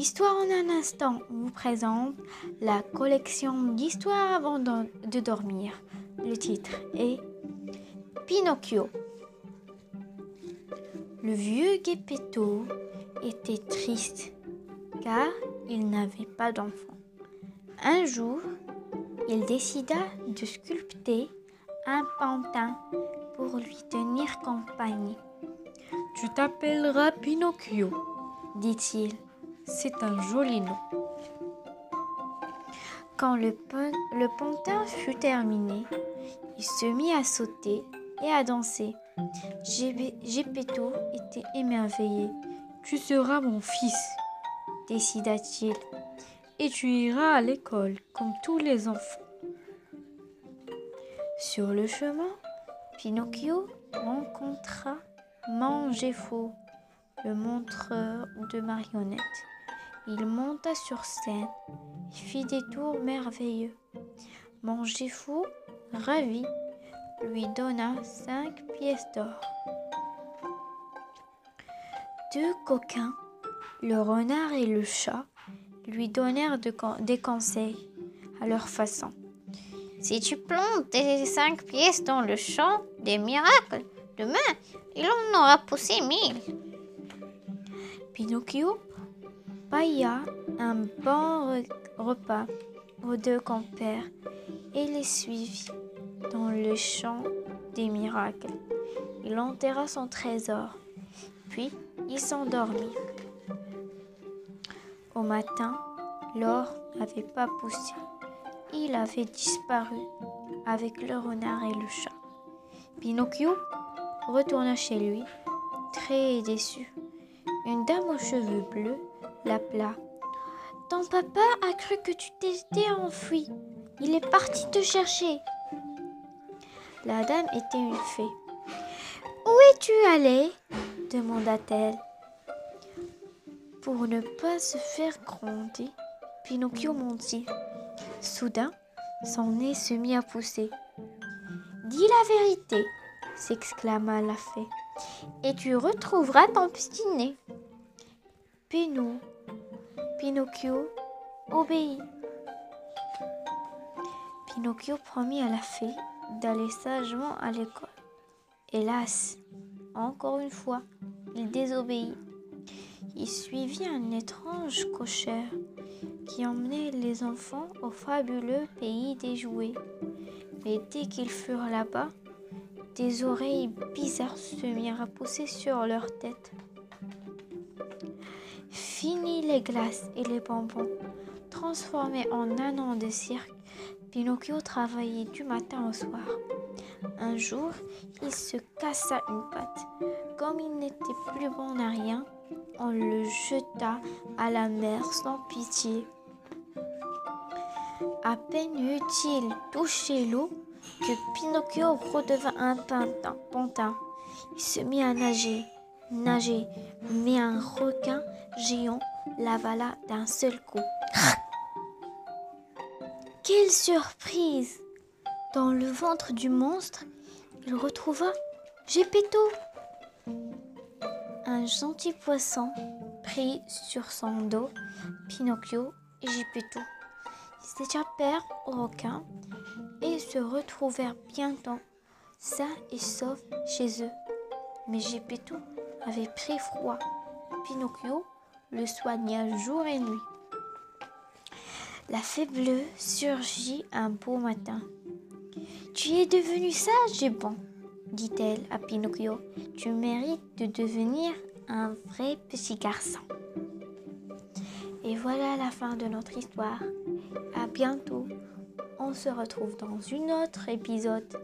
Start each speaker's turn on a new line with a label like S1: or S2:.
S1: Histoire en un instant vous présente la collection d'histoires avant de dormir. Le titre est Pinocchio. Le vieux Gepetto était triste car il n'avait pas d'enfant. Un jour, il décida de sculpter un pantin pour lui tenir compagnie.
S2: Tu t'appelleras Pinocchio, dit-il. C'est un joli nom.
S1: Quand le, pantin fut terminé, il se mit à sauter et à danser. Gepetto était émerveillé.
S2: Tu seras mon fils, décida-t-il, et tu iras à l'école comme tous les enfants.
S1: Sur le chemin, Pinocchio rencontra Mangefo, le montreur de marionnettes. Il monta sur scène et fit des tours merveilleux. Mangefo, ravi, lui donna cinq pièces d'or. Deux coquins, le renard et le chat, lui donnèrent des conseils à leur façon.
S3: Si tu plantes tes cinq pièces dans le champ des miracles, demain, il en aura poussé mille.
S1: Pinocchio pailla un bon repas aux deux compères et les suivit dans le champ des miracles. Il enterra son trésor, puis il s'endormit. Au matin, l'or n'avait pas poussé. Il avait disparu avec le renard et le chat. Pinocchio retourna chez lui, très déçu. Une dame aux cheveux bleus l'appela. Ton papa a cru que tu t'étais enfui. Il est parti te chercher. La dame était une fée. Où es-tu allé demanda-t-elle. Pour ne pas se faire gronder, Pinocchio mentit. Soudain, son nez se mit à pousser. Dis la vérité, s'exclama la fée, et tu retrouveras ton petit nez. Pinocchio obéit. Pinocchio promit à la fée d'aller sagement à l'école. Hélas, encore une fois, il désobéit. Il suivit un étrange cocher qui emmenait les enfants au fabuleux pays des jouets. Mais dès qu'ils furent là-bas, des oreilles bizarres se mirent à pousser sur leur tête. Fini les glaces et les bonbons. Transformés en un an de cirque, Pinocchio travaillait du matin au soir. Un jour, il se cassa une patte. Comme il n'était plus bon à rien, on le jeta à la mer sans pitié. À peine eut-il touché l'eau que Pinocchio redevint un pantin. Il se mit à nager, nager, mais un requin géant l'avala d'un seul coup. Quelle surprise Dans le ventre du monstre, il retrouva Gepetto, un gentil poisson pris sur son dos, Pinocchio et Gepetto. Ils échappèrent au requin et se retrouvèrent bientôt sains et saufs chez eux. Mais Gepetto avait pris froid. Pinocchio le soigna jour et nuit. La fée bleue surgit un beau matin. Tu es devenu sage et bon, dit-elle à Pinocchio. Tu mérites de devenir un vrai petit garçon. Et voilà la fin de notre histoire. À bientôt. On se retrouve dans un autre épisode.